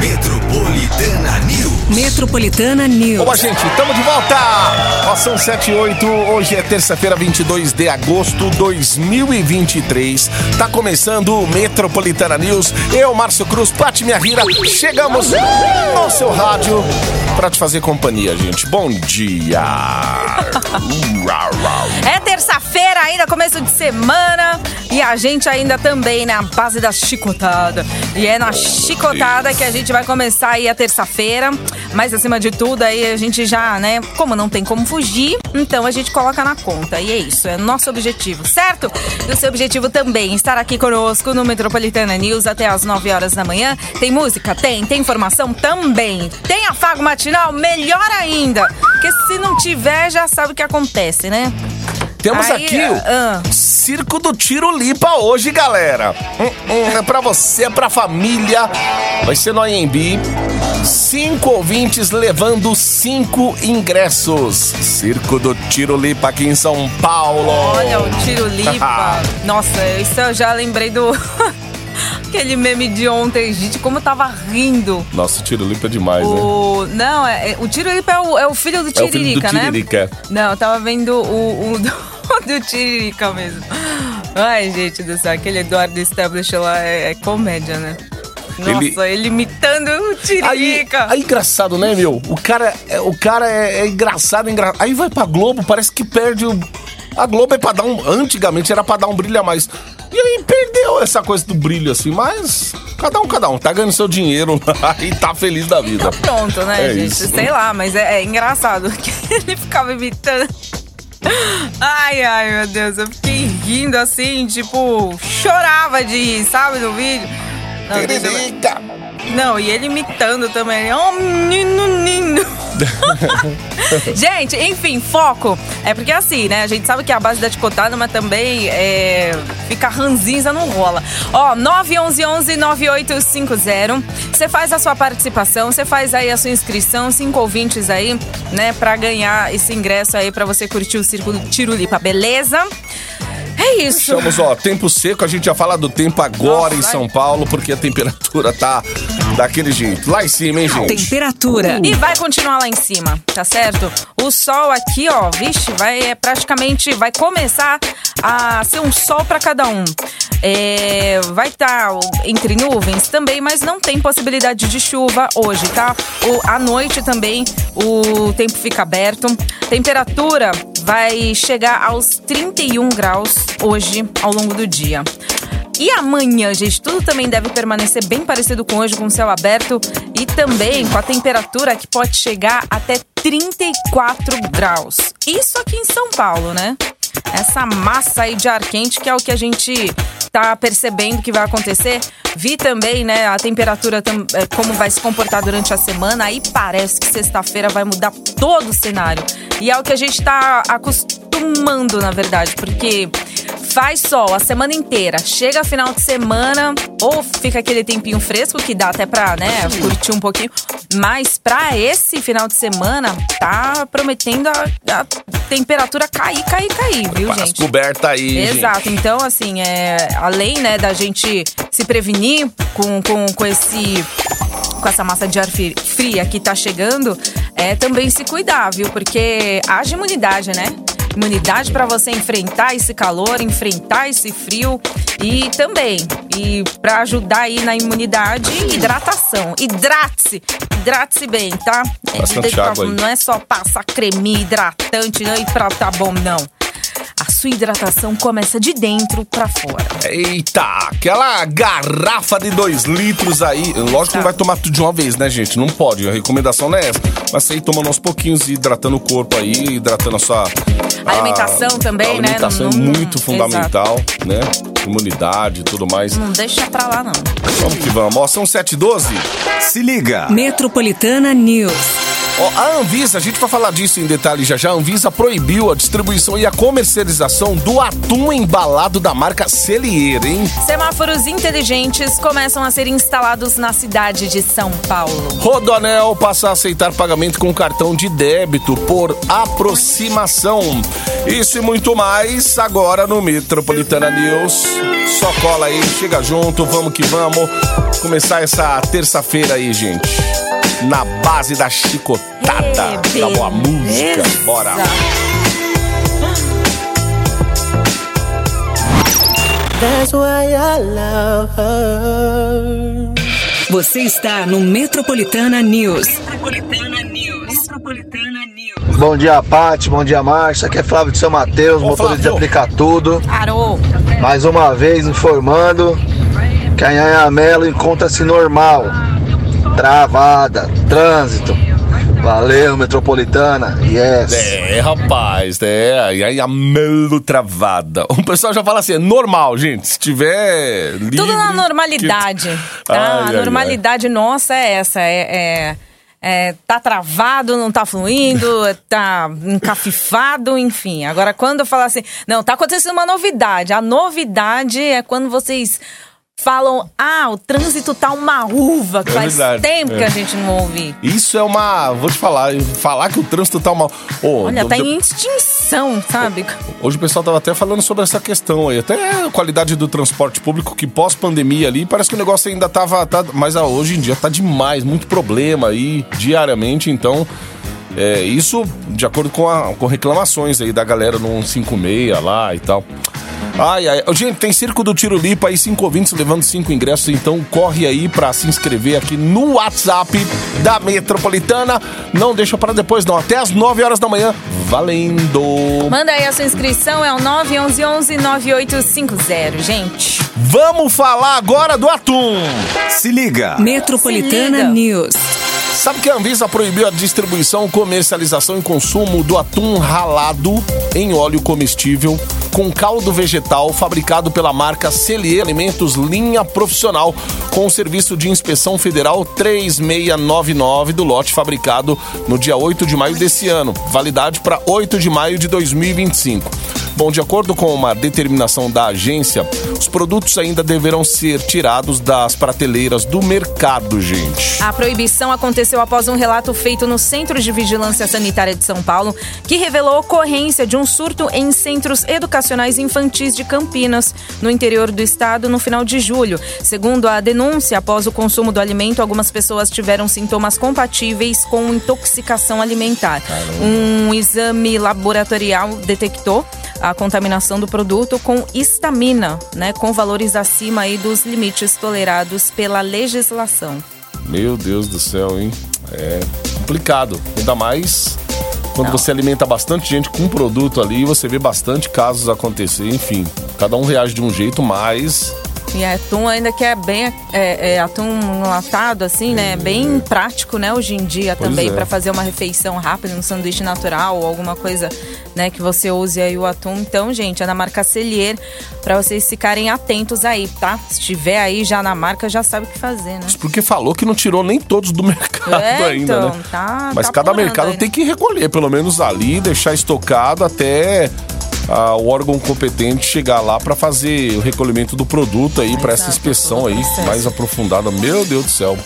Metropolitana News. Metropolitana News. Boa, gente, estamos de volta! Ó, são 7 e 8, hoje é terça-feira, 22 de agosto de 2023. Tá começando o Metropolitana News. Eu, Márcio Cruz, Pati Minha Rira, chegamos no seu rádio pra te fazer companhia, gente. Bom dia! É terça-feira ainda, começo de semana. E a gente ainda também na base da chicotada. E é na chicotada que a gente vai começar aí a terça-feira. Mas acima de tudo, aí a gente já, né? Como não tem como fugir, então a gente coloca na conta. E é isso, é nosso objetivo, certo? E o seu objetivo também, estar aqui conosco no Metropolitana News até as 9 horas da manhã. Tem música? Tem. Tem informação? Também. Tem afago matinal? Melhor ainda. Porque se não tiver, já sabe o que acontece, né? Temos Aí, aqui o ah. Circo do Tiro Lipa hoje, galera. Hum, hum, é pra você, é pra família. Vai ser no IMB. Cinco ouvintes levando cinco ingressos. Circo do Tiro Lipa aqui em São Paulo. Olha o tiro lipa. Nossa, isso eu já lembrei do. Aquele meme de ontem, gente, como eu tava rindo. Nossa, o Tiro Lipa é demais, né? O... Não, é, é- o Tiro Lipa é o, é o filho do É o filho do Tiririca, né? Tiririca. Não, eu tava vendo o, o do, do Tiririca mesmo. Ai, gente do céu, aquele Eduardo Establish lá é, é comédia, né? Nossa, ele, imitando o Aí, Tiririca. aí engraçado, né, meu? O cara, é, o cara é, é engraçado, engra... Aí vai pra Globo, parece que perde o. A Globo é pra dar um. Antigamente era pra dar um brilho a mais. E aí perdeu essa coisa do brilho, assim, mas. Cada um, cada um. Tá ganhando seu dinheiro lá e tá feliz da vida. Tá pronto, né, É gente? isso. Sei lá, mas é, é engraçado que ele ficava imitando. Ai, ai, meu Deus, eu fiquei rindo assim, tipo, chorava de rir, sabe, no vídeo. Não, Não, e ele imitando também. Oh, menino lindo. gente, enfim, foco. É porque assim, né? A gente sabe que é a base da ticotada, mas também é, fica ranzinza não rola. Ó, 911-9850. Você faz a sua participação, você faz aí a sua inscrição, cinco ouvintes aí, né? Pra ganhar esse ingresso aí pra você curtir o Círculo Tirulipa, beleza? É isso. Estamos, ó, tempo seco, a gente já fala do tempo agora Nossa, em São Paulo, porque a temperatura tá daquele jeito. Lá em cima, hein, gente? Temperatura. E vai continuar lá em cima, tá certo? O sol aqui, ó, vixe, vai é, praticamente vai começar a ser um sol para cada um. É, vai estar entre nuvens também, mas não tem possibilidade de chuva hoje, tá? O, à noite também o tempo fica aberto. Temperatura vai chegar aos 31 graus hoje ao longo do dia. E amanhã, gente, tudo também deve permanecer bem parecido com hoje, com o céu aberto e também com a temperatura que pode chegar até 34 graus. Isso aqui em São Paulo, né? Essa massa aí de ar quente que é o que a gente tá percebendo que vai acontecer. Vi também, né, a temperatura, eh, como vai se comportar durante a semana. Aí parece que sexta-feira vai mudar todo o cenário. E é o que a gente tá acostumando, na verdade, porque faz sol a semana inteira. Chega final de semana, ou fica aquele tempinho fresco que dá até pra, né, curtir um pouquinho. Mas pra esse final de semana, tá prometendo a, a temperatura cair, cair, cair, viu, As gente? cobertas aí, gente. Exato, então assim, é, além né, da gente se prevenir com, com, com esse com essa massa de ar fria que tá chegando, é também se cuidar, viu? Porque haja imunidade, né? Imunidade para você enfrentar esse calor, enfrentar esse frio e também e para ajudar aí na imunidade, hidratação. Hidrate-se, hidrate-se bem, tá? Bastante água aí. Não é só passar creme hidratante não, e pra tá bom, não. Sua hidratação começa de dentro pra fora. Eita, aquela garrafa de 2 litros aí. Lógico que não vai tomar tudo de uma vez, né, gente? Não pode. A recomendação não é essa. Mas você ir tomando aos pouquinhos e hidratando o corpo aí, hidratando a sua. A alimentação também, a né? alimentação Não- é não- muito fundamental, né? Imunidade e tudo mais. Não deixa pra lá, não. Vamos que vamos. Ó, são 7 h 12 Se liga. Metropolitana News. A Anvisa, a gente vai falar disso em detalhe já já. A Anvisa proibiu a distribuição e a comercialização do atum embalado da marca Celier, hein? Semáforos inteligentes começam a ser instalados na cidade de São Paulo. Rodonel passa a aceitar pagamento com cartão de débito por aproximação. Isso e muito mais agora no Metropolitana News. Só cola aí, chega junto, vamos que vamos. Começar essa terça-feira aí, gente. Na base da chicotada, Ê, da boa música. Bora. That's why I love her. Você está no Metropolitana News. Bom dia, Paty. Bom dia, Márcia. Aqui é Flávio de São Mateus, motorista de aplicar tudo. Parou. Mais uma vez informando que a Nhanha Melo encontra-se normal. Travada. Trânsito. Valeu, Metropolitana. Yes. É, rapaz, é. E aí a melo travada. O pessoal já fala assim, é normal, gente. Se tiver. Livre, Tudo na normalidade. que- Tá? Ai, ai, a normalidade nossa é essa. É, é- é, tá travado, não tá fluindo, tá encafifado, enfim. Agora, quando eu falar assim, não, tá acontecendo uma novidade. A novidade é quando vocês falam, ah, o trânsito tá uma uva, que É faz verdade, tempo é. que a gente não ouve. Isso é uma. Vou te falar, falar que o trânsito tá mal. Ô, Olha, do- tá do- em extinção, sabe? Hoje o pessoal tava até falando sobre essa questão aí. Até a qualidade do transporte público, que pós-pandemia ali, parece que o negócio ainda tava. Tá, mas ah, hoje em dia tá demais, muito problema aí, diariamente, então. É, isso de acordo com, a- com reclamações aí da galera no 156 lá e tal. Ai, ai. Gente, tem Circo do Tiro Lipa aí, cinco ouvintes levando cinco ingressos, então corre aí pra se inscrever aqui no WhatsApp da Metropolitana. Não deixa pra depois não, até as 9 horas da manhã, valendo! Manda aí a sua inscrição, é o 911-9850, gente. Vamos falar agora do atum. Se liga. Metropolitana Se liga. News. Sabe que a Anvisa proibiu a distribuição, comercialização e consumo do atum ralado em óleo comestível com caldo vegetal fabricado pela marca Celier Alimentos Linha Profissional com o serviço de inspeção federal 3699 do lote fabricado no dia 8 de maio desse ano, validade para 8 de maio de 2025. Bom, de acordo com uma determinação da agência, os produtos ainda deverão ser tirados das prateleiras do mercado, gente. A proibição aconteceu após um relato feito no Centro de Vigilância Sanitária de São Paulo, que revelou a ocorrência de um surto em centros educacionais infantis de Campinas, no interior do estado, no final de julho. Segundo a denúncia, após o consumo do alimento, algumas pessoas tiveram sintomas compatíveis com intoxicação alimentar. Um exame laboratorial detectou a contaminação do produto com histamina, né, com valores acima aí dos limites tolerados pela legislação. Meu Deus do céu, hein? É complicado. Ainda mais quando você alimenta bastante gente com um produto ali, você vê bastante casos acontecer. Enfim, cada um reage de um jeito, mas E atum ainda que é bem é, é, atum enlatado, assim, né? Bem prático, né? Hoje em dia Pois também é. para fazer uma refeição rápida, um sanduíche natural ou alguma coisa, né? Que você use aí o atum. Então, gente, é da marca Celier para vocês ficarem atentos aí, tá? Se estiver aí já na marca, já sabe o que fazer, né? porque falou que não tirou nem todos do mercado É, ainda, então, né? tá- Mas tá cada mercado aí, né? tem que recolher, pelo menos ali, deixar estocado até o órgão competente chegar lá para fazer o recolhimento do produto aí, para essa inspeção aí mais aprofundada. Meu Deus do céu.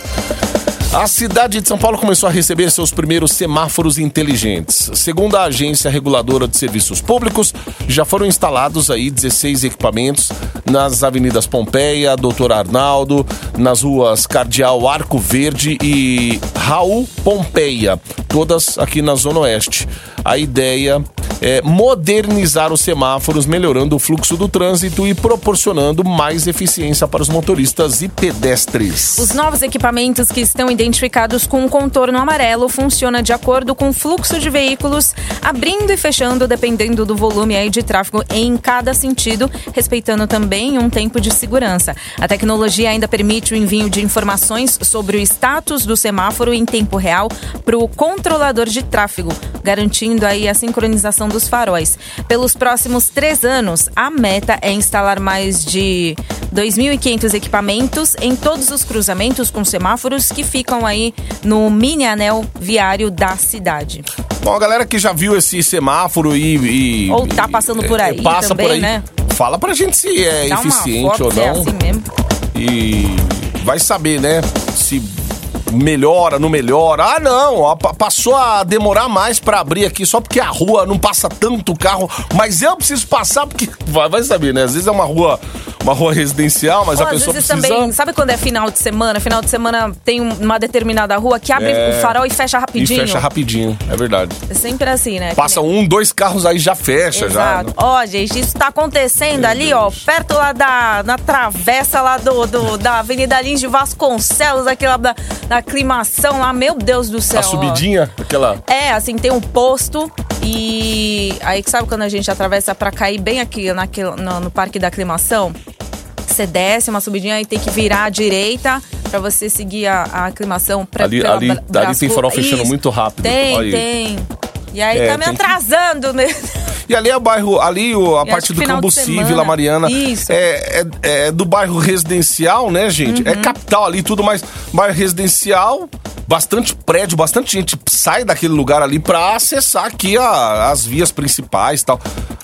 A cidade de São Paulo começou a receber seus primeiros semáforos inteligentes. Segundo a agência reguladora de serviços públicos, já foram instalados aí 16 equipamentos nas avenidas Pompeia, Doutor Arnaldo, nas ruas Cardeal Arco Verde e Raul Pompeia, todas aqui na Zona Oeste. A ideia é modernizar os semáforos, melhorando o fluxo do trânsito e proporcionando mais eficiência para os motoristas e pedestres. Os novos equipamentos que estão identificados com um contorno amarelo funcionam de acordo com o fluxo de veículos, abrindo e fechando dependendo do volume aí de tráfego em cada sentido, respeitando também um tempo de segurança. A tecnologia ainda permite o envio de informações sobre o status do semáforo em tempo real para o controlador de tráfego, garantindo aí a sincronização dos faróis. Pelos próximos três anos, a meta é instalar mais de 2.500 equipamentos em todos os cruzamentos com semáforos que ficam aí no mini anel viário da cidade. Bom, a galera que já viu esse semáforo e. e Ou tá passando por é, aí passa também, por aí, né? Fala pra gente se é Dá eficiente ou é não. assim mesmo. E vai saber, né? Se melhora, não melhora. Ah, não, ó, pa- passou a demorar mais pra abrir aqui só porque a rua não passa tanto carro, mas eu preciso passar porque vai, vai saber, né? Às vezes é uma rua, uma rua residencial, mas Ou a às pessoa vezes precisa também, sabe quando é final de semana? Final de semana tem um- uma determinada rua que abre É. o farol e fecha e rapidinho. fecha rapidinho, é verdade. É sempre assim, né? Passa nem- um, dois carros aí já fecha já. Exato. né? Ó, gente, isso tá acontecendo ali, ó, perto lá da na travessa lá do, do- da Avenida Lins de Vasconcelos, aquela da, da aclimação lá, meu Deus do céu. A subidinha, aquela É, assim, tem um posto e aí que sabe quando a gente atravessa pra cair bem aqui naquele, no, no Parque da Aclimação? Você desce uma subidinha e tem que virar à direita pra você seguir a, a aclimação. Pra, Ali- pela ali- tem farol fechando Isso. muito rápido. Tem, Olha aí. tem. E aí É, tá me tem que- atrasando, né? E ali é o bairro, ali o- a parte do Cambuci. Vila Mariana. Isso. É, é- é do bairro residencial, né, gente? Uhum. É capital ali, tudo mais. Bairro residencial, bastante prédio, bastante gente sai daquele lugar ali pra acessar aqui a- as vias principais e tal.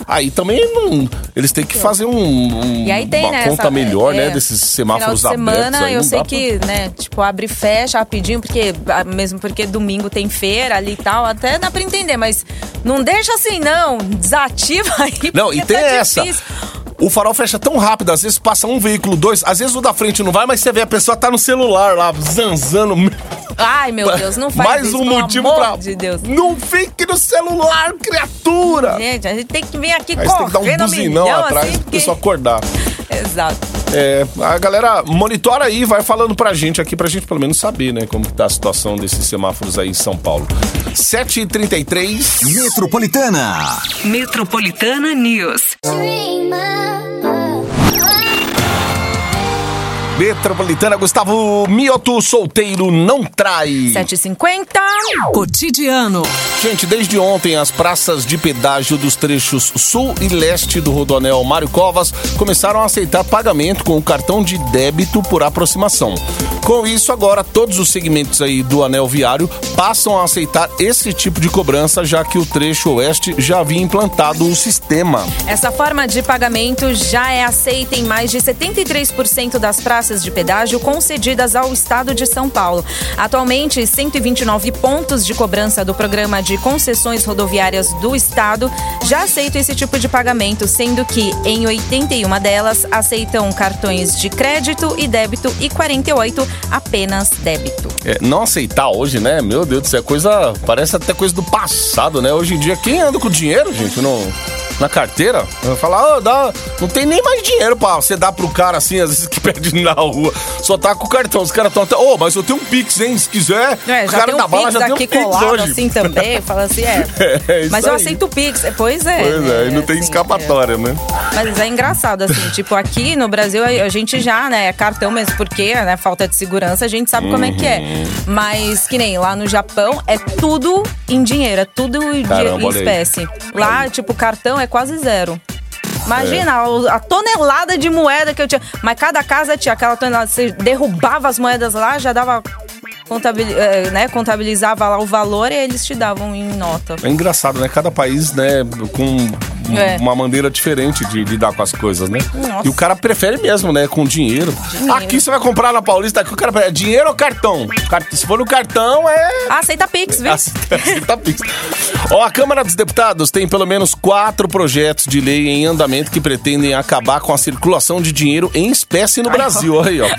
Aí também não, eles têm que fazer um, um- E aí tem, uma né? conta essa- melhor, né, é, desses semáforos final de abertos. semana, aí, eu sei pra- que, né, tipo, abre e fecha rapidinho, porque mesmo porque domingo tem feira ali e tal, até dá pra entender, mas não deixa assim, não. Desativa aí. Não, e tem tá essa. difícil. O farol fecha tão rápido, às vezes passa um veículo, dois, às vezes o da frente não vai, mas você vê a pessoa tá no celular lá, zanzando. Ai, meu Deus, não faz Mais isso, um motivo amor pra. de Deus. Não fique no celular, criatura! Gente, a gente tem que vir aqui Aí tem que dar um buzinão milhão, atrás assim, pra porque... pessoa acordar. Exato. É, a galera monitora aí, vai falando pra gente aqui, pra gente pelo menos saber, né, como que tá a situação desses semáforos aí em São Paulo. 7h33. Metropolitana. Metropolitana News. Metropolitana, Gustavo Mioto, solteiro, não trai. 7h50. Cotidiano. Gente, desde ontem as praças de pedágio dos trechos sul e leste do Rodoanel Mário Covas começaram a aceitar pagamento com o cartão de débito por aproximação. Com isso, agora todos os segmentos aí do anel viário passam a aceitar esse tipo de cobrança, já que o trecho oeste já havia implantado o sistema. Essa forma de pagamento já é aceita em mais de 73% das praças de pedágio concedidas ao estado de São Paulo. Atualmente, 129 pontos de cobrança do programa de concessões rodoviárias do estado já aceitam esse tipo de pagamento, sendo que em 81 delas aceitam cartões de crédito e débito e 48 apenas débito. É, não aceitar hoje, né? Meu Deus céu, é coisa. Parece até coisa do passado, né? Hoje em dia, quem anda com dinheiro, gente, no, na carteira, fala, oh, dá, não tem nem mais dinheiro pra você dar pro cara assim, às vezes que pede na rua. Só tá com o cartão. Os caras estão até. Ô, mas eu tenho um Pix, hein? Se quiser. É, o cara tem um da bala já tem um Pix colado hoje. assim também, fala assim, é. É, Mas eu aí. aceito o Pix. É, Pois é. Pois é, e não tem assim, escapatória, né? é. Mas é engraçado, assim, tipo, aqui no Brasil a gente já, né, é cartão mesmo, porque, né, falta de segurança, a gente sabe como é que é. Uhum. Mas, que nem lá no Japão, é tudo em dinheiro, é tudo Caramba, em espécie. Lá, tipo, cartão é quase zero. Imagina o- a tonelada de moeda que eu tinha. Mas cada casa tinha aquela tonelada. Você derrubava as moedas lá, já dava. contabili- eh, né, contabilizava lá o valor e eles te davam em nota. É engraçado, né? Cada país, né, com É. uma maneira diferente de lidar com as coisas, né? Nossa. E o cara prefere mesmo, né? Com dinheiro. Aqui você vai comprar na Paulista, aqui o cara prefere dinheiro ou cartão? Car- Se for no cartão, é. Aceita Pix, viu? Aceita- aceita Pix. Ó, a Câmara dos Deputados tem pelo menos quatro projetos de lei em andamento que pretendem acabar com a circulação de dinheiro em espécie no Brasil. Olha aí, ó.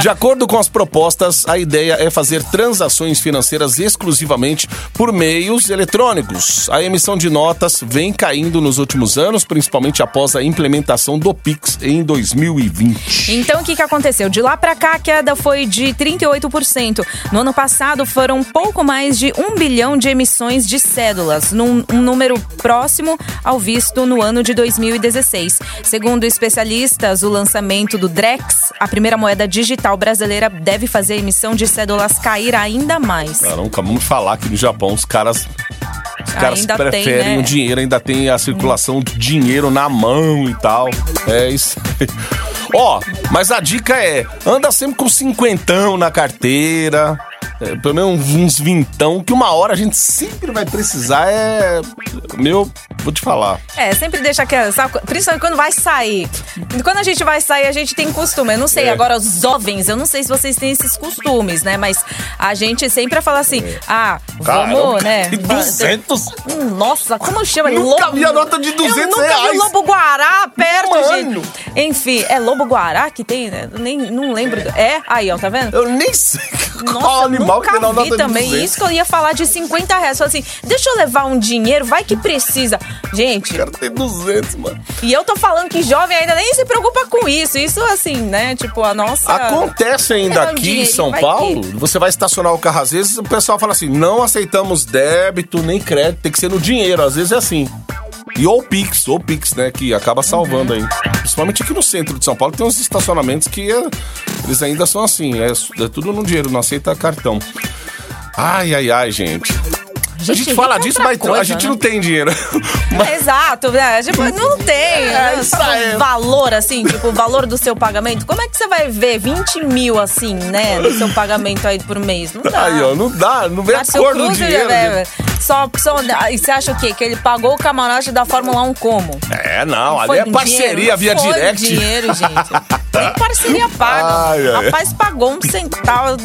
De acordo com as propostas, a ideia é fazer transações financeiras exclusivamente por meios eletrônicos. A emissão de notas vem caindo nos últimos anos, principalmente após a implementação do Pix em 2020. Então, o que, que aconteceu? De lá pra cá, a queda foi de 38%. No ano passado, foram um pouco mais de 1 bilhão de emissões de cédulas, num um número próximo ao visto no ano de 2016. Segundo especialistas, o lançamento do Drex, a primeira moeda digital brasileira, deve fazer a emissão de cédulas cair ainda mais. Caramba, acabamos de falar que no Japão os caras. Os caras Ainda tem, preferem né? o dinheiro, ainda tem a circulação do dinheiro na mão e tal. É isso. Ó, mas a dica é: anda sempre com cinquentão na carteira. É, pelo menos uns vintão, que uma hora a gente sempre vai precisar. É. Meu, vou te falar. É, sempre deixa aquela. Sabe, principalmente quando vai sair. Quando a gente vai sair, a gente tem costume. Eu não sei, É. agora os jovens, eu não sei se vocês têm esses costumes, né? Mas a gente sempre fala assim: ah, Caramba, vamos, né? que 200? Hum, Nossa, como chama? Nunca vi a nota de 200 Eu nunca reais. vi Lobo Guará perto, Mano. gente. Enfim, é Lobo Guará que tem, né? Nem, não lembro. É? Aí, ó, tá vendo? Eu nem sei qual Nossa, animal que nota vi também 200. isso que eu ia falar de 50 reais. Falei assim, deixa eu levar um dinheiro, vai que precisa. Gente, O cara tem 200, mano. e eu tô falando que jovem ainda nem se preocupa com isso. Isso assim, né? Tipo, a nossa... Acontece ainda É, um aqui em São Paulo, que- você vai estacionar o carro, às vezes o pessoal fala assim, não aceitamos débito nem crédito, tem que ser no dinheiro, às vezes é assim. E ou Pix, ou Pix, né, que acaba salvando aí. Principalmente aqui no centro de São Paulo tem uns estacionamentos que é- eles ainda são assim, é, é tudo no dinheiro, não aceita cartão. Ai, ai, ai, gente. A gente Gente, fala tem disso, mas a coisa, gente né? não tem dinheiro. Mas- Exato, né? Tipo, não tem né? Sabe aí. o valor, assim, tipo, o valor do seu pagamento. Como é que você vai ver 20 mil, assim, né, no seu pagamento aí por mês? Não dá. Aí, ó, não dá, não vê a Márcio cor do Cruz, dinheiro. né, gente. só, só, e você acha o quê? Que ele pagou o camarote da Fórmula 1 como? É, não, ali Foi é do parceria dinheiro? via Foi direct. dinheiro, gente. Nem parceria paga. Ai, ai. Rapaz pagou um centavo.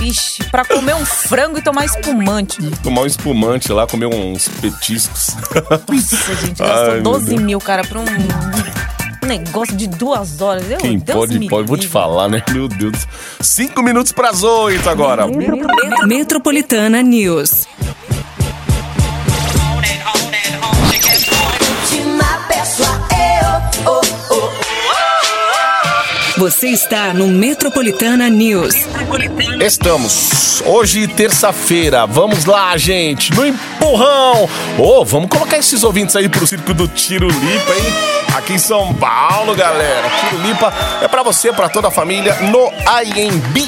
Ixi, pra comer um frango e tomar espumante. Tomar um espumante lá, comer uns petiscos. Nossa, gente, Ai, gastou meu 12 Deus. mil, cara, pra um negócio de duas horas. Eu, Quem Deus pode, pode. Vou te falar, né? Meu Deus. Cinco minutos pras oito agora. Metropolitana News. Você está no Metropolitana News. Estamos. Hoje, terça-feira. Vamos lá, gente. No empurrão. Ô, vamos colocar esses ouvintes aí pro circo do Tiro Lipa, hein? Aqui em São Paulo, galera. Tiro Lipa é pra você, pra toda a família, no IMB.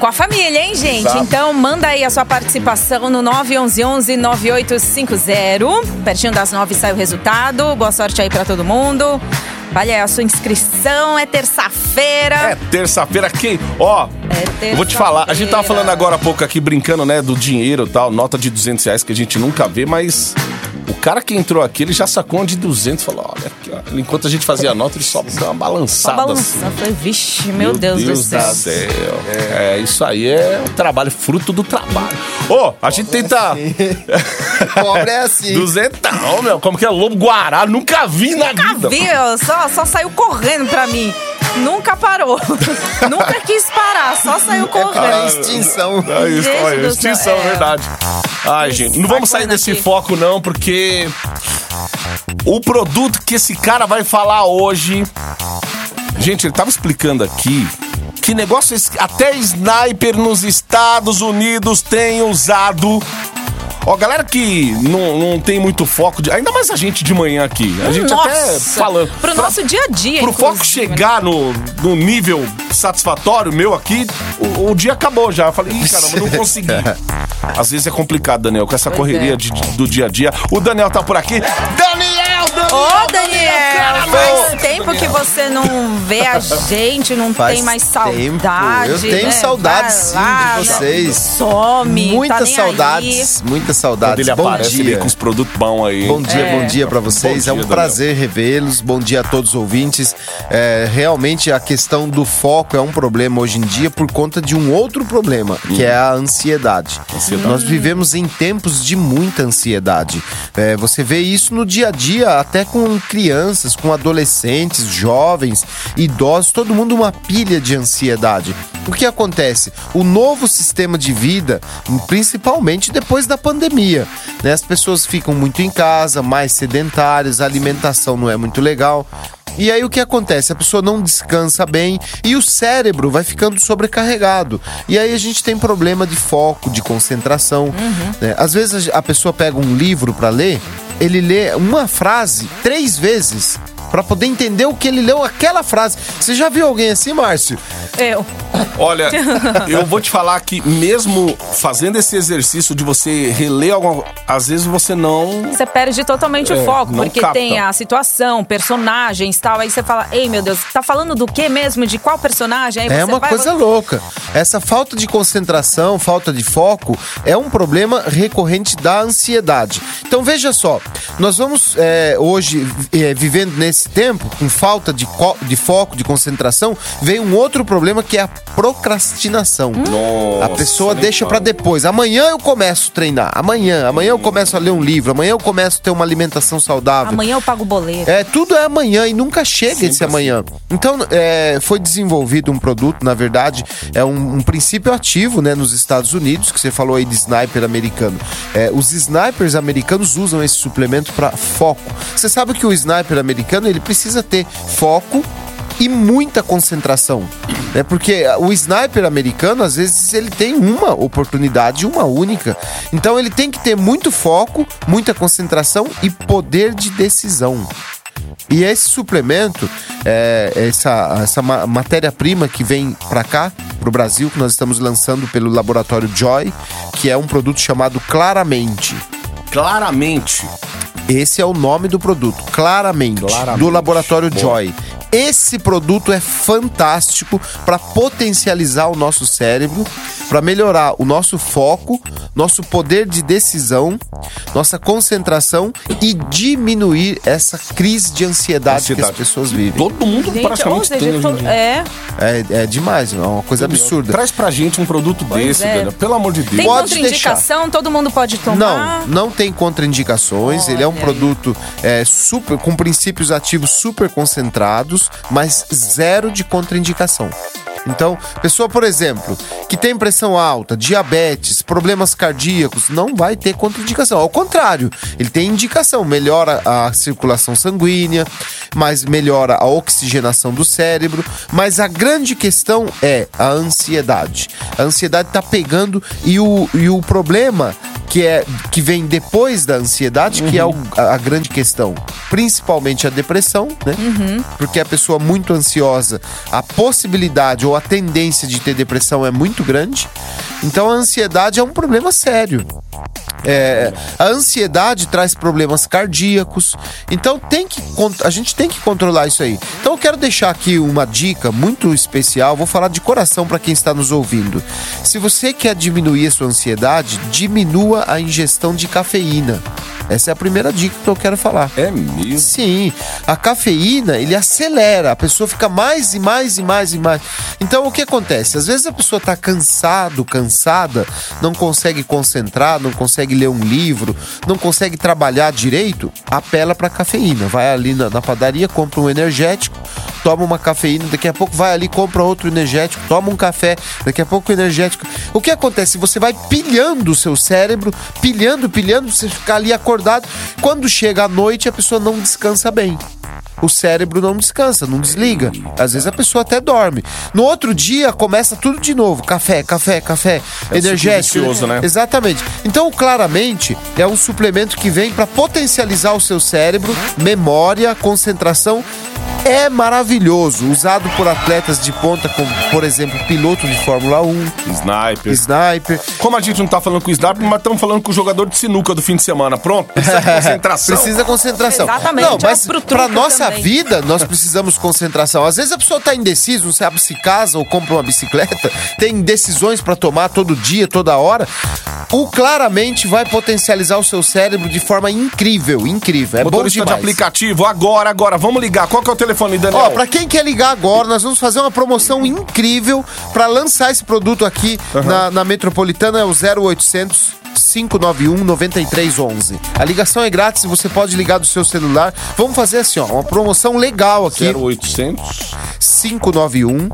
Com a família, hein, gente? Exato. Então, manda aí a sua participação no 911-9850. Pertinho das nove sai o resultado. Boa sorte aí pra todo mundo. Aí a sua inscrição. É terça-feira. É terça-feira que, ó, É eu vou te falar, a gente tava falando agora há pouco aqui, brincando, né, do dinheiro e tal, nota de 200 reais que a gente nunca vê, mas o cara que entrou aqui, ele já sacou uma de 200 falou, olha aqui, ó. Enquanto a gente fazia a nota, ele só deu uma Só balançada. assim. Falei, vixe, meu, Deus, do céu. É. isso aí é o trabalho, fruto do trabalho. Ô, a gente tenta... Pobre é assim. Duzentão, meu, como que é lobo guará, nunca vi na Nunca vida. vi, só, só saiu correndo pra mim. Nunca parou. Nunca quis parar, só saiu É correndo. extinção. É isso, olha, extinção, é. verdade. Ai, gente, não vamos sair desse aqui. foco não, porque o produto que esse cara vai falar hoje... Gente, ele tava explicando aqui que negócio é esse? Até sniper nos Estados Unidos tem usado... Ó, galera que não, não tem muito foco, de, ainda mais a gente de manhã aqui. A gente até Nossa, falando. Pro Pra- nosso dia a dia, Pro foco né? chegar no, no nível satisfatório meu aqui, o, o dia acabou já. Eu falei, ih, caramba, não consegui. Às vezes é complicado, Daniel, com essa Pois correria é. de- do dia a dia. O Daniel tá por aqui. Daniel! Ô, Daniel, cara, faz tempo que você não vê a gente, não Faz tem mais tempo. saudade. Eu tenho né? saudades, Vai sim, lá, de vocês. Some, tá Muitas nem saudades, muitas Quando saudades. ele bom aparece, ele dia. com os produtos bons aí. Bom dia, É. bom dia pra vocês. Bom é um dia, prazer revê-los. Bom dia a todos os ouvintes. É, realmente a questão do foco é um problema hoje em dia por conta de um outro problema, que é a ansiedade. Nós vivemos em tempos de muita ansiedade. É, você vê isso no dia a dia, até com crianças, com adolescentes, jovens, idosos, todo mundo uma pilha de ansiedade. O que acontece? O novo sistema de vida, principalmente depois da pandemia, né? As pessoas ficam muito em casa, mais sedentárias, a alimentação não é muito legal. E aí o que acontece? A pessoa não descansa bem e o cérebro vai ficando sobrecarregado. E aí a gente tem problema de foco, de concentração. né? Às vezes a pessoa pega um livro para ler, ele lê uma frase três vezes Pra poder entender o que ele leu aquela frase. Você já viu alguém assim, Márcio? Eu. Olha, eu vou te falar que mesmo fazendo esse exercício de você reler alguma às vezes você não. Você perde totalmente É, o foco, porque capta. tem a situação, personagens tal. Aí você fala, ei meu Deus, tá falando do que mesmo? De qual personagem? Aí É você uma vai- coisa louca. Essa falta de concentração, falta de foco, é um problema recorrente da ansiedade. Então veja só, nós vamos é, hoje é, vivendo nesse tempo com falta de, de foco, de concentração, vem um outro problema que é a procrastinação. Nossa, a pessoa deixa pra depois. Amanhã eu começo a treinar. Amanhã, amanhã eu começo a ler um livro. Amanhã eu começo a ter uma alimentação saudável. Amanhã eu pago o boleto. É, tudo é amanhã e nunca chega Sempre esse amanhã. Então, é, foi desenvolvido um produto, na verdade, é um, um princípio ativo, né, nos Estados Unidos, que você falou aí de sniper americano. É, os snipers americanos usam esse suplemento para foco. Você sabe que o sniper americano, ele precisa ter foco e muita concentração, né? Porque o sniper americano, às vezes, ele tem uma oportunidade, uma única. Então, ele tem que ter muito foco, muita concentração e poder de decisão. E esse suplemento, é, essa, essa ma- matéria-prima que vem para cá, pro Brasil, que nós estamos lançando pelo laboratório Joy, que é um produto chamado Claramente. Claramente. Esse é o nome do produto, Claramente, Claramente. do laboratório Boa. Joy. Esse produto é fantástico para potencializar o nosso cérebro, para melhorar o nosso foco, nosso poder de decisão, nossa concentração e diminuir essa crise de ansiedade, que as Ansiedade. pessois vivem. Todo mundo Gente, praticamente tem seja, hoje em todo- dia. é. É, é demais, é uma coisa absurda. Traz pra gente um produto desse, é. Daniel. Pelo amor de Deus. Tem Pode contraindicação, todo mundo pode tomar. Não, não tem contraindicações. Ele é um Olha produto é, super com princípios ativos super concentrados, mas zero de contraindicação. Então, pessoa, por exemplo, que tem pressão alta, diabetes, problemas cardíacos, não vai ter contraindicação. Ao contrário, ele tem indicação, melhora a circulação sanguínea, mas melhora a oxigenação do cérebro. Mas a grande questão é a ansiedade. A ansiedade tá pegando e o, e o problema que é que vem depois da ansiedade, que é o- a, a grande questão, principalmente a depressão, né? Porque a pessoa muito ansiosa, a possibilidade ou a tendência de ter depressão é muito grande. Então a ansiedade é um problema sério. É, a ansiedade traz problemas cardíacos. Então tem que a gente tem que controlar isso aí. Então eu quero deixar aqui uma dica muito especial. Vou falar de coração para quem está nos ouvindo. Se você quer diminuir a sua ansiedade, diminua a ingestão de cafeína. Essa é a primeira dica que eu quero falar. É mesmo. Sim, a cafeína ele acelera, a pessoa fica mais e mais e mais e mais. Então o que acontece? Às vezes a pessoa tá cansado, cansada, não consegue concentrar, não consegue ler um livro, não consegue trabalhar direito, apela pra cafeína. Vai ali na, na padaria, compra um energético, toma uma cafeína, daqui a pouco vai ali, compra outro energético, toma um café, daqui a pouco o energético. O que acontece? Você vai pilhando o seu cérebro, pilhando, pilhando, você fica ali acordado. Quando chega a noite, a pessoa não descansa bem. O cérebro não descansa, não desliga. Às vezes a pessoa até dorme. No outro dia começa tudo de novo: café, café, café, É energético. vicioso, né? Exatamente. Então, claramente, é um suplemento que vem para potencializar o seu cérebro, memória, concentração. É maravilhoso, usado por atletas de ponta, como, por exemplo, piloto de Fórmula 1, Sniper. sniper. Como a gente não tá falando com o Sniper, mas estamos falando com o jogador de sinuca do fim de semana. Pronto, precisa de concentração. Precisa concentração. Exatamente, Não, ó, mas pro pra nossa também. vida, nós precisamos concentração. Às vezes a pessoa tá indeciso, não sabe se casa ou compra uma bicicleta, tem decisões pra tomar todo dia, toda hora. O claramente vai potencializar o seu cérebro de forma incrível, incrível. É bom Motorista de demais. aplicativo, agora, agora. Vamos ligar. Qual que é o telefone, Daniel? Ó, pra quem quer ligar agora, nós vamos fazer uma promoção incrível pra lançar esse produto aqui na, na Metropolitana, é o 0800 591 9311. A ligação é grátis, você pode ligar do seu celular. Vamos fazer assim, ó, uma promoção legal aqui. 0800 591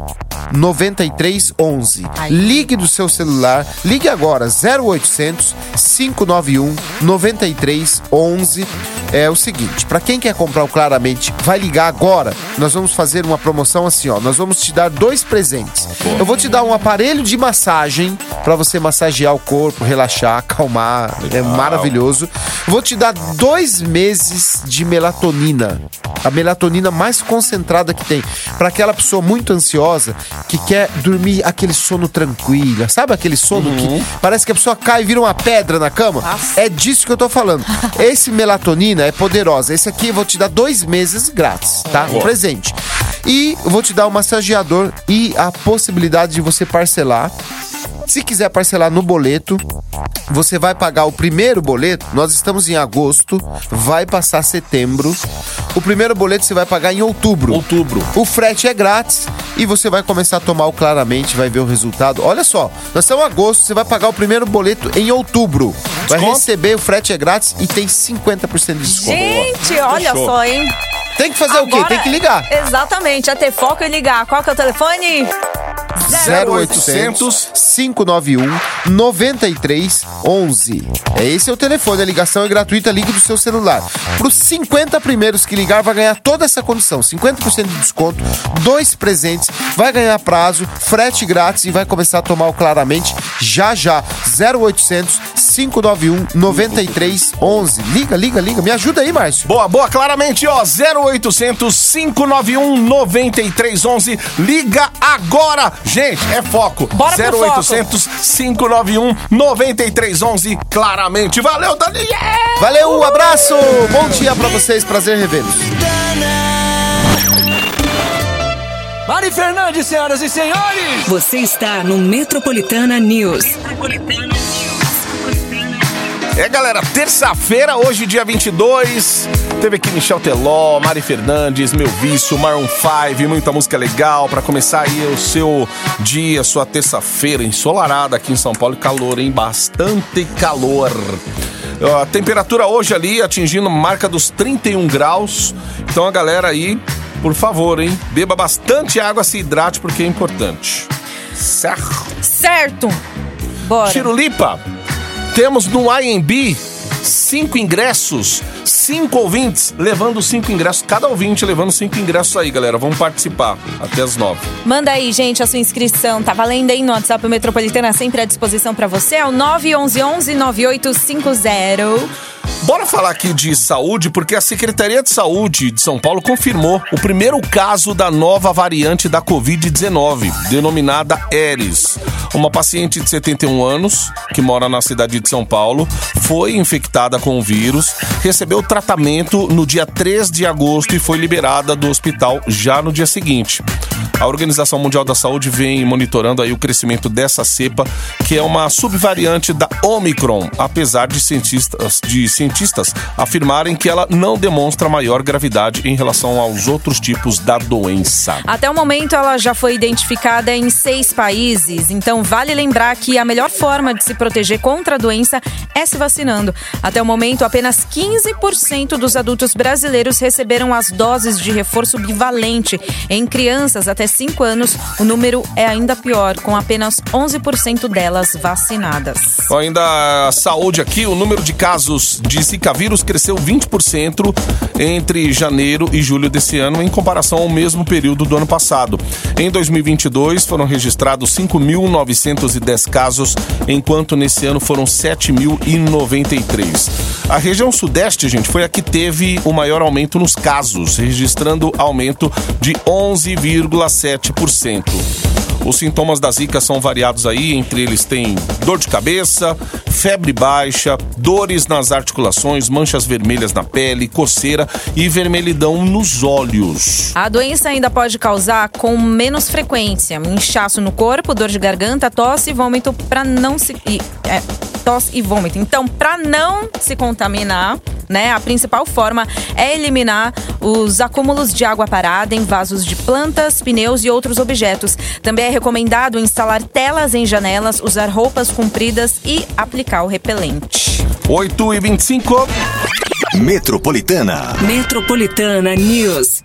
9311. Ligue do seu celular, ligue agora 0800 591 9311. É o seguinte, para quem quer comprar o Claramente, vai ligar agora. Nós vamos fazer uma promoção assim, ó. Nós vamos te dar dois presentes. Eu vou te dar um aparelho de massagem para você massagear o corpo, relaxar, acalmar. É maravilhoso. Vou te dar dois meses de melatonina. A melatonina mais concentrada que tem. Para aquela pessoa muito ansiosa que quer dormir aquele sono tranquilo. Sabe aquele sono que parece que a pessoa cai e vira uma pedra na cama? É disso que eu tô falando. Esse melatonina é poderosa. Esse aqui eu vou te dar dois meses grátis, tá? Um presente. E vou te dar um massageador e a possibilidade de você parcelar. Se quiser parcelar no boleto, você vai pagar o primeiro boleto. Nós estamos em agosto, vai passar setembro. O primeiro boleto você vai pagar em outubro. Outubro. O frete é grátis e você vai começar a tomar o claramente, vai ver o resultado. Olha só, nós estamos em agosto, você vai pagar o primeiro boleto em outubro. Vai Desconto? receber, o frete é grátis e tem 50% de desconto. Gente, olha Fechou. só, hein? Tem que fazer o quê? Agora- Tem que ligar. Exatamente, é ter foco e ligar. Qual que é o telefone? 0800 591 9311. É esse é o telefone, a ligação é gratuita, ligue do seu celular. Para os 50 primeiros que ligar, vai ganhar toda essa condição: 50% de desconto, dois presentes, vai ganhar prazo, frete grátis e vai começar a tomar o claramente já já. 0800 591 9311. Liga, liga, liga. Me ajuda aí, Márcio. Boa, boa, claramente, ó, 0800 591 9311. Liga agora. Gente, é foco. Bora pro 0800 591 9311. Claramente. Valeu, Daniel! Valeu, um abraço. Bom dia para vocês, prazer revê-los. Mari Fernandes, senhoras e senhores! Você está no Metropolitana News. É, galera, terça-feira, hoje, dia 22. Teve aqui Michel Teló, Mari Fernandes, Meu Vício, Maroon 5, muita música legal para começar aí o seu dia, sua terça-feira ensolarada aqui em São Paulo. Calor, hein? Bastante calor. A temperatura hoje ali atingindo marca dos 31 graus. Então a galera aí, por favor, hein? Beba bastante água, se hidrate porque é importante. Certo? Certo. Bora. Tirulipa, temos no IMB cinco ingressos, cinco ouvintes levando cinco ingressos, cada ouvinte levando cinco ingressos aí, galera. Vamos participar até as nove. Manda aí, gente, a sua inscrição. Tá valendo aí no WhatsApp Metropolitana, sempre à disposição pra você. É o 911-9850. Bora falar aqui de saúde, porque a Secretaria de Saúde de São Paulo confirmou o primeiro caso da nova variante da Covid-19, denominada Eris. Uma paciente de 71 anos, que mora na cidade de São Paulo, foi infectada com o vírus, recebeu tratamento no dia 3 de agosto e foi liberada do hospital já no dia seguinte. A Organização Mundial da Saúde vem monitorando aí o crescimento dessa cepa, que é uma subvariante da Omicron, apesar de cientistas, de cientistas afirmarem que ela não demonstra maior gravidade em relação aos outros tipos da doença. Até o momento, ela já foi identificada em seis países. Então, vale lembrar que a melhor forma de se proteger contra a doença é se vacinando. Até o momento, apenas 15% dos adultos brasileiros receberam as doses de reforço bivalente. Em crianças até 5 anos, o número é ainda pior, com apenas 11% delas vacinadas. Ainda a saúde aqui, o número de casos de Zika vírus cresceu 20% entre janeiro e julho desse ano, em comparação ao mesmo período do ano passado. Em 2022, foram registrados 5.910 casos, enquanto nesse ano foram 7.093. A região sudeste, gente, foi a que teve o maior aumento nos casos, registrando aumento de 11,7%. Os sintomas da zika são variados aí, entre eles tem dor de cabeça, febre baixa, dores nas articulações, manchas vermelhas na pele, coceira e vermelhidão nos olhos. A doença ainda pode causar com menos frequência inchaço no corpo, dor de garganta, tosse e vômito para não se é, tosse e vômito. Então, para não se contaminar, né, a principal forma é eliminar os acúmulos de água parada em vasos de plantas, pneus e outros objetos. Também é recomendado instalar telas em janelas, usar roupas compridas e aplicar o repelente. 8 e 25. Metropolitana. Metropolitana News.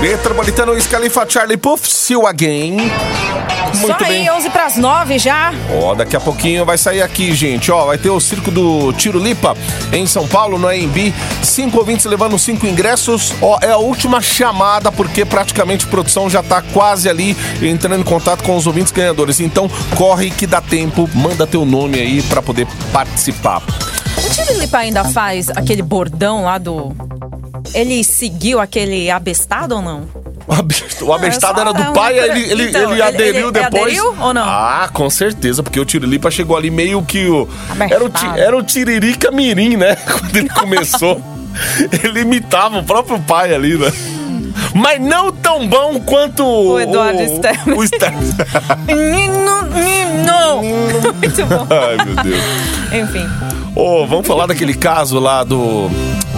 Metropolitano Scalifa Charlie Puff, Seal Again. Muito Só bem. aí, 11 pras 9 já. Ó, daqui a pouquinho vai sair aqui, gente. Ó, vai ter o circo do Tiro Lipa em São Paulo, no AMB. Cinco ouvintes levando cinco ingressos. Ó, é a última chamada, porque praticamente a produção já tá quase ali entrando em contato com os ouvintes ganhadores. Então, corre que dá tempo, manda teu nome aí pra poder participar. O Tirilipa ainda faz aquele bordão lá do. Ele seguiu aquele abestado ou não? O abest- O abestado era do pai, aí ele, ele, Então, ele ele- aderiu ele depois. aderiu ou não? Ah, com certeza, porque o Tirolipa chegou ali meio que o. Era o, era o Tiririca Mirim, né? Quando ele começou. ele imitava o próprio pai ali, né? Mas não tão bom quanto O Eduardo Sterner. O menino! Muito bom. Ai, meu Deus. Enfim. Ô, vamos falar daquele caso lá do.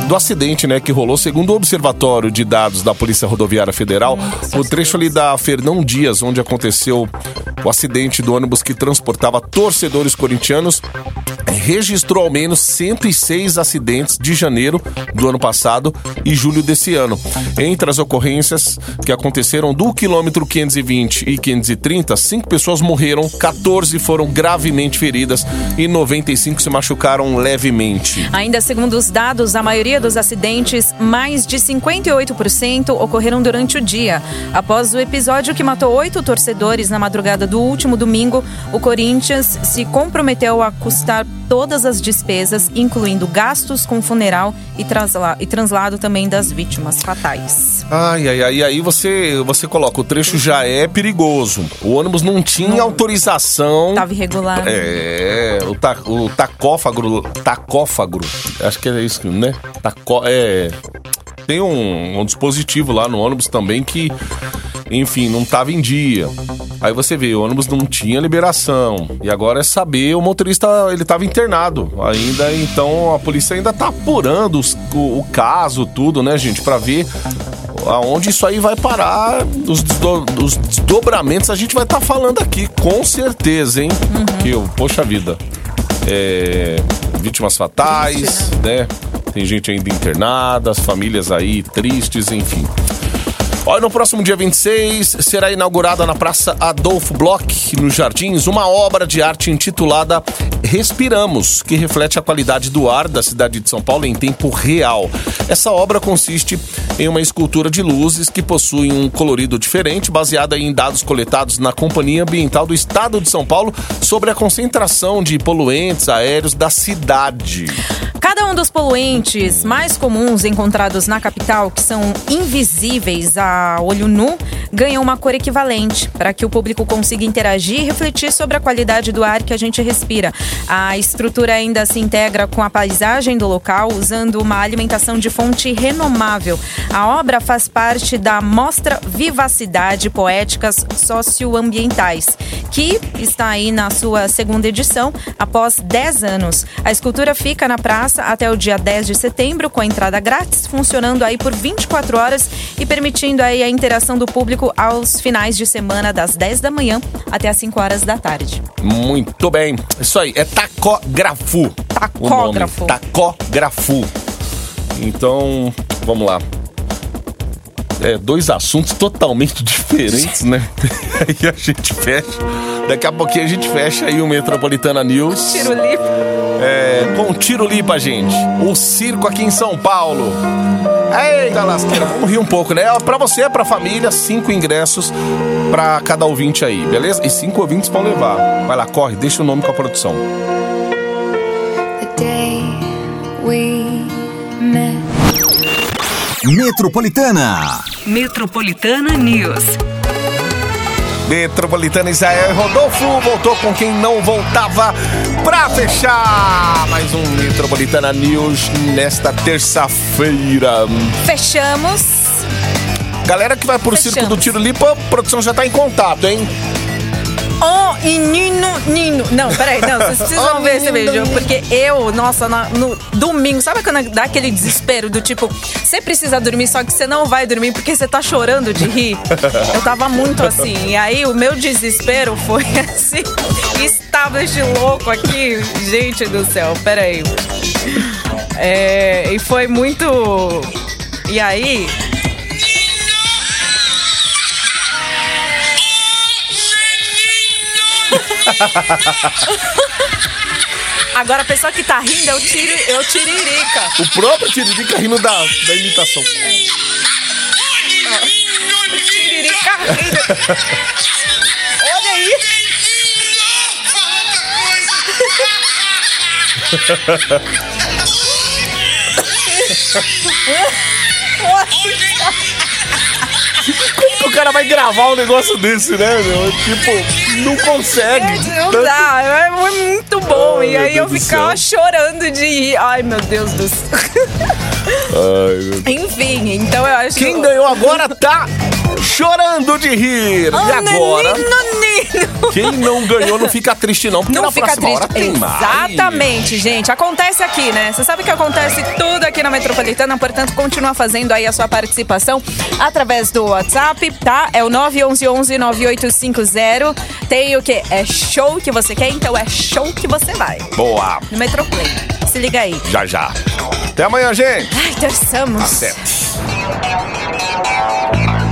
Do acidente, né, que rolou, segundo o Observatório de Dados da Polícia Rodoviária Federal, o trecho ali da Fernão Dias, onde aconteceu o acidente do ônibus que transportava torcedores corintianos, registrou ao menos 106 acidentes de janeiro do ano passado e julho desse ano. Entre as ocorrências que aconteceram do quilômetro 520 e 530, cinco pessoas morreram, 14 foram gravemente feridas e 95 se machucaram levemente. Ainda segundo os dados, a maioria dos acidentes, mais de 58%, ocorreram durante o dia. Após o episódio que matou oito torcedores na madrugada do último domingo, o Corinthians se comprometeu a custar todas as despesas, incluindo gastos com funeral e, trasla- e translado também das vítimas fatais. Ai, ai, ai, aí você, você coloca, o trecho já é perigoso. O ônibus não tinha autorização. Estava irregular. É, o, ta, o tacófago, tacófago, acho que é isso, né? Tacó, é, tem um, um dispositivo lá no ônibus também que, enfim, não tava em dia. Aí você vê, o ônibus não tinha liberação. E agora é saber, o motorista, ele tava internado ainda, então a polícia ainda tá apurando os- o, o caso, tudo, né, gente, pra ver aonde isso aí vai parar, os, desdo- os desdobramentos a gente vai estar falando aqui, com certeza, hein? Que, eu- poxa vida, é, vítimas fatais, né? Tem gente ainda internada, as famílias aí tristes, enfim. Olha, no próximo dia 26 será inaugurada na Praça Adolfo Bloch, nos Jardins, uma obra de arte intitulada Respiramos, que reflete a qualidade do ar da cidade de São Paulo em tempo real. Essa obra consiste em uma escultura de luzes que possui um colorido diferente, baseada em dados coletados na Companhia Ambiental do Estado de São Paulo sobre a concentração de poluentes aéreos da cidade. Cada um dos poluentes mais comuns encontrados na capital, que são invisíveis olho nu, ganha uma cor equivalente para que o público consiga interagir e refletir sobre a qualidade do ar que a gente respira. A estrutura ainda se integra com a paisagem do local, usando uma alimentação de fonte renomável. A obra faz parte da Mostra Vivacidade Poéticas Socioambientais, que está aí na sua segunda edição, após 10 anos. A escultura fica na praça até o dia 10 de setembro, com a entrada grátis, funcionando aí por 24 horas e permitindo aí a interação do público aos finais de semana, das 10 da manhã até as 5 horas da tarde. Muito bem. Isso aí, é tacógrafo. Tacógrafo. Tacógrafo. Então, vamos lá. É, dois assuntos totalmente diferentes, né? Aí a gente fecha. Daqui a pouquinho a gente fecha aí o Metropolitana News. Tiro livre. É, com tiro lipa, gente. O circo aqui em São Paulo. Eita lasqueira, vamos rir um pouco, né? Pra você, pra família, cinco ingressos pra cada ouvinte aí, beleza? E cinco ouvintes vão levar. Vai lá, corre, deixa o nome com a produção. The day we met. Metropolitana. Metropolitana News. Metropolitana Israel e Rodolfo voltou com quem não voltava pra fechar mais um Metropolitana News nesta terça-feira. Fechamos. Galera que vai pro circo do Tiro Lipa, a produção já tá em contato, hein? Oh, e Nino, Nino. Não, peraí, não, vocês precisam Oh, ver esse vídeo. Porque eu, nossa, na- no domingo, sabe quando dá aquele desespero do tipo, você precisa dormir, só que você não vai dormir porque você tá chorando de rir? Eu tava muito assim. E aí o meu desespero foi assim, establishment louco aqui. Gente do céu, peraí. É, e foi muito. E aí. Agora a pessoa que tá rindo é o, tiri, é o tiririca. O próprio Tiririca rindo da, da imitação. O tiririca rindo. Olha aí. Como que o cara vai gravar um negócio desse, né? meu? Tipo, não consegue. Não Tanto- dá, é muito bom. Ai, e aí eu Deus ficava chorando de rir. Ai, meu Deus do céu. Ai, meu Enfim, então eu acho Quem ganhou agora tá chorando de rir. Oh, e agora? Menino, menino. Quem não ganhou não fica triste, não, porque Não na fica próxima triste. hora tem mais. Exatamente, gente. Acontece aqui, né? Você sabe que acontece tudo aqui na Metropolitana, portanto, continua fazendo aí a sua participação através do WhatsApp, tá? É o 911-9850. Tem o quê? É show que você quer? Então é show que você vai. Boa, No Metroplay. Se liga aí. já já. Até amanhã, gente. Ai, terçamos. Certo.